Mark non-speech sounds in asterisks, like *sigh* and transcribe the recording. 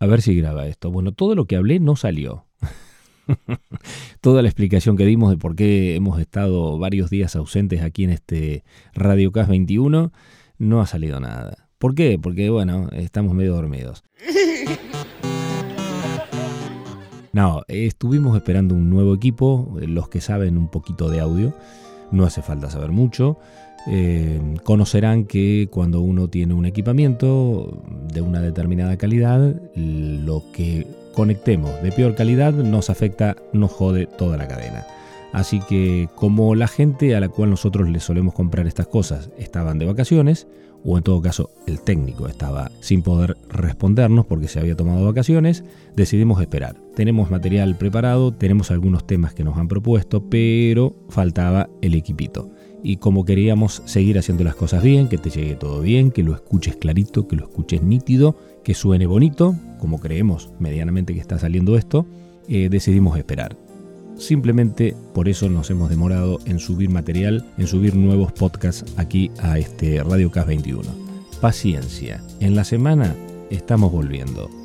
A ver si graba esto. Bueno, todo lo que hablé no salió. *laughs* Toda la explicación que dimos de por qué hemos estado varios días ausentes aquí en este Radio CAS 21 no ha salido nada. ¿Por qué? Porque, bueno, estamos medio dormidos. *laughs* No, estuvimos esperando un nuevo equipo, los que saben un poquito de audio, no hace falta saber mucho. Eh, conocerán que cuando uno tiene un equipamiento de una determinada calidad, lo que conectemos de peor calidad nos afecta, nos jode toda la cadena. Así que como la gente a la cual nosotros le solemos comprar estas cosas estaban de vacaciones, o en todo caso el técnico estaba sin poder respondernos porque se había tomado vacaciones, decidimos esperar. Tenemos material preparado, tenemos algunos temas que nos han propuesto, pero faltaba el equipito. Y como queríamos seguir haciendo las cosas bien, que te llegue todo bien, que lo escuches clarito, que lo escuches nítido, que suene bonito, como creemos medianamente que está saliendo esto, eh, decidimos esperar. Simplemente por eso nos hemos demorado en subir material, en subir nuevos podcasts aquí a este Radio Cas 21. Paciencia, en la semana estamos volviendo.